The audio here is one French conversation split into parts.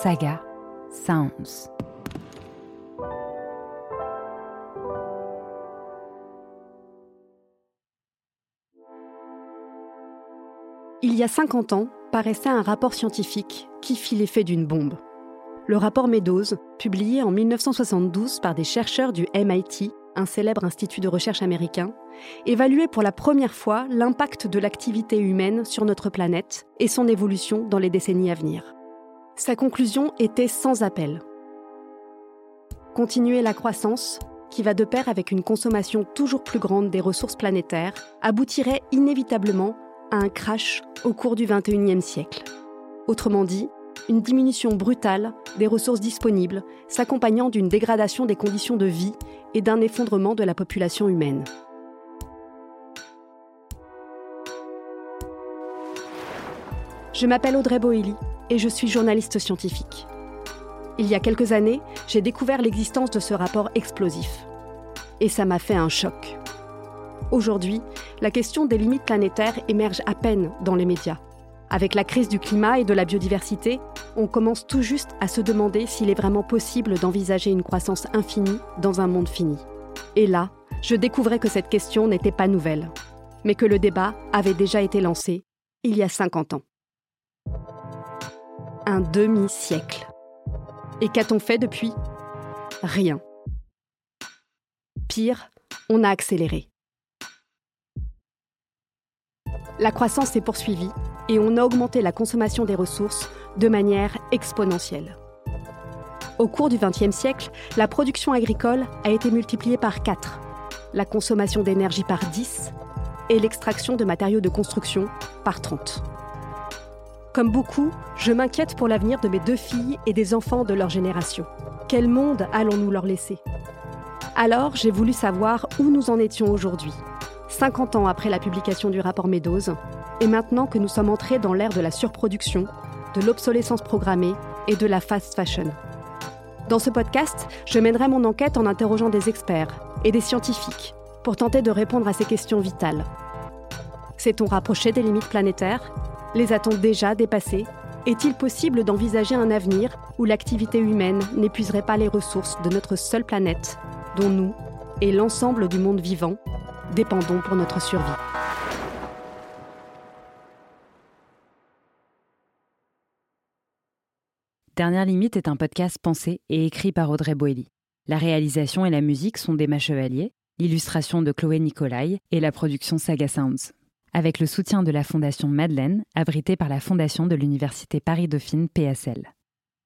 Saga Sounds. Il y a 50 ans, paraissait un rapport scientifique qui fit l'effet d'une bombe. Le rapport Meadows, publié en 1972 par des chercheurs du MIT, un célèbre institut de recherche américain, évaluait pour la première fois l'impact de l'activité humaine sur notre planète et son évolution dans les décennies à venir. Sa conclusion était sans appel. Continuer la croissance, qui va de pair avec une consommation toujours plus grande des ressources planétaires, aboutirait inévitablement à un crash au cours du XXIe siècle. Autrement dit, une diminution brutale des ressources disponibles, s'accompagnant d'une dégradation des conditions de vie et d'un effondrement de la population humaine. Je m'appelle Audrey Boelly et je suis journaliste scientifique. Il y a quelques années, j'ai découvert l'existence de ce rapport explosif. Et ça m'a fait un choc. Aujourd'hui, la question des limites planétaires émerge à peine dans les médias. Avec la crise du climat et de la biodiversité, on commence tout juste à se demander s'il est vraiment possible d'envisager une croissance infinie dans un monde fini. Et là, je découvrais que cette question n'était pas nouvelle, mais que le débat avait déjà été lancé il y a 50 ans. Un demi-siècle. Et qu'a-t-on fait depuis? Rien. Pire, on a accéléré. La croissance s'est poursuivie et on a augmenté la consommation des ressources de manière exponentielle. Au cours du XXe siècle, la production agricole a été multipliée par 4, la consommation d'énergie par 10 et l'extraction de matériaux de construction par 30. Comme beaucoup, je m'inquiète pour l'avenir de mes deux filles et des enfants de leur génération. Quel monde allons-nous leur laisser? Alors, j'ai voulu savoir où nous en étions aujourd'hui, 50 ans après la publication du rapport Meadows, et maintenant que nous sommes entrés dans l'ère de la surproduction, de l'obsolescence programmée et de la fast fashion. Dans ce podcast, je mènerai mon enquête en interrogeant des experts et des scientifiques pour tenter de répondre à ces questions vitales. S'est-on rapproché des limites planétaires? Les a-t-on déjà dépassées Est-il possible d'envisager un avenir où l'activité humaine n'épuiserait pas les ressources de notre seule planète, dont nous et l'ensemble du monde vivant dépendons pour notre survie? Dernière Limite est un podcast pensé et écrit par Audrey Boelly. La réalisation et la musique sont d'Emma Chevalier, l'illustration de Chloé Nicolai et la production Saga Sounds. Avec le soutien de la Fondation Madeleine, abritée par la Fondation de l'Université Paris-Dauphine PSL.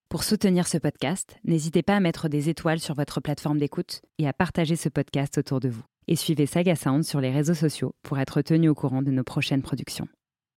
Pour soutenir ce podcast, n'hésitez pas à mettre des étoiles sur votre plateforme d'écoute et à partager ce podcast autour de vous. Et suivez Saga Sounds sur les réseaux sociaux pour être tenu au courant de nos prochaines productions.